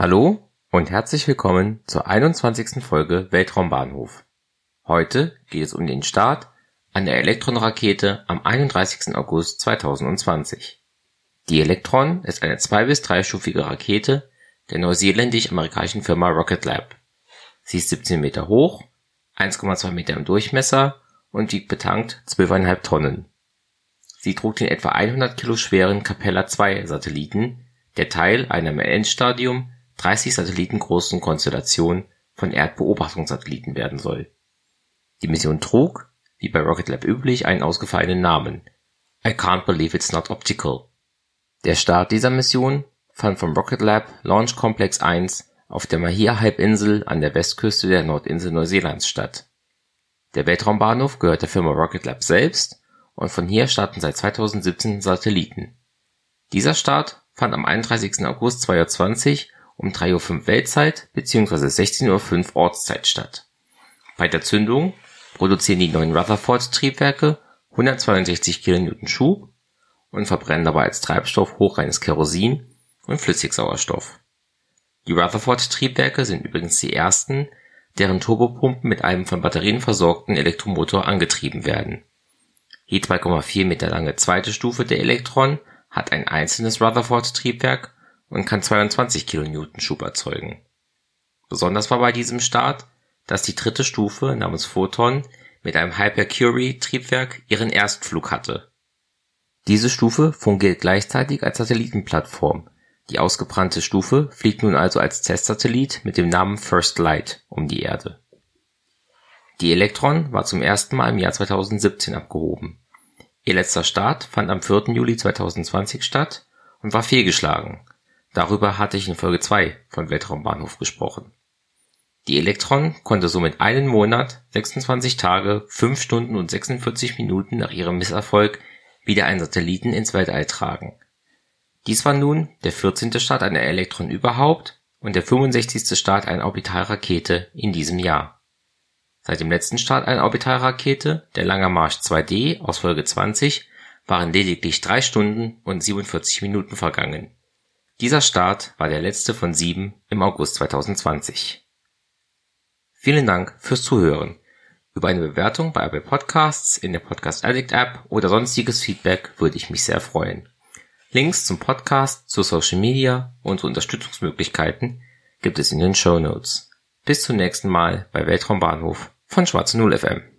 Hallo und herzlich willkommen zur 21. Folge Weltraumbahnhof. Heute geht es um den Start der Elektron-Rakete am 31. August 2020. Die Elektron ist eine zwei- bis dreistufige Rakete der neuseeländisch-amerikanischen Firma Rocket Lab. Sie ist 17 Meter hoch, 1,2 Meter im Durchmesser und wiegt betankt 12,5 Tonnen. Sie trug den etwa 100 Kilo schweren Capella-2-Satelliten, der Teil einer im Endstadium 30 Satelliten großen Konstellation von Erdbeobachtungssatelliten werden soll. Die Mission trug, wie bei Rocket Lab üblich, einen ausgefallenen Namen: I Can't Believe It's Not Optical. Der Start dieser Mission fand vom Rocket Lab Launch Complex 1 auf der Mahia-Halbinsel an der Westküste der Nordinsel Neuseelands statt. Der Weltraumbahnhof gehört der Firma Rocket Lab selbst und von hier starten seit 2017 Satelliten. Dieser Start fand am 31. August 2020 um 3:05 Uhr Weltzeit bzw. 16:05 Uhr Ortszeit statt. Bei der Zündung produzieren die neuen Rutherford-Triebwerke 162 kN Schub und verbrennen dabei als Treibstoff hochreines Kerosin und Flüssigsauerstoff. Die Rutherford-Triebwerke sind übrigens die ersten, deren Turbopumpen mit einem von Batterien versorgten Elektromotor angetrieben werden. Die 2,4 Meter lange zweite Stufe der Elektron hat ein einzelnes Rutherford-Triebwerk und kann 22 kN Schub erzeugen. Besonders war bei diesem Start, dass die dritte Stufe namens Photon mit einem Hypercurie-Triebwerk ihren Erstflug hatte. Diese Stufe fungiert gleichzeitig als Satellitenplattform, die ausgebrannte Stufe fliegt nun also als Testsatellit mit dem Namen First Light um die Erde. Die Elektron war zum ersten Mal im Jahr 2017 abgehoben. Ihr letzter Start fand am 4. Juli 2020 statt und war fehlgeschlagen Darüber hatte ich in Folge 2 von Weltraumbahnhof gesprochen. Die Elektron konnte somit einen Monat, 26 Tage, 5 Stunden und 46 Minuten nach ihrem Misserfolg wieder einen Satelliten ins Weltall tragen. Dies war nun der 14. Start einer Elektron überhaupt und der 65. Start einer Orbitalrakete in diesem Jahr. Seit dem letzten Start einer Orbitalrakete, der Langer Marsch 2D aus Folge 20, waren lediglich 3 Stunden und 47 Minuten vergangen dieser Start war der letzte von sieben im August 2020. Vielen Dank fürs Zuhören. Über eine Bewertung bei Apple Podcasts, in der Podcast Addict App oder sonstiges Feedback würde ich mich sehr freuen. Links zum Podcast, zu Social Media und zu Unterstützungsmöglichkeiten gibt es in den Show Notes. Bis zum nächsten Mal bei Weltraumbahnhof von Schwarze Null FM.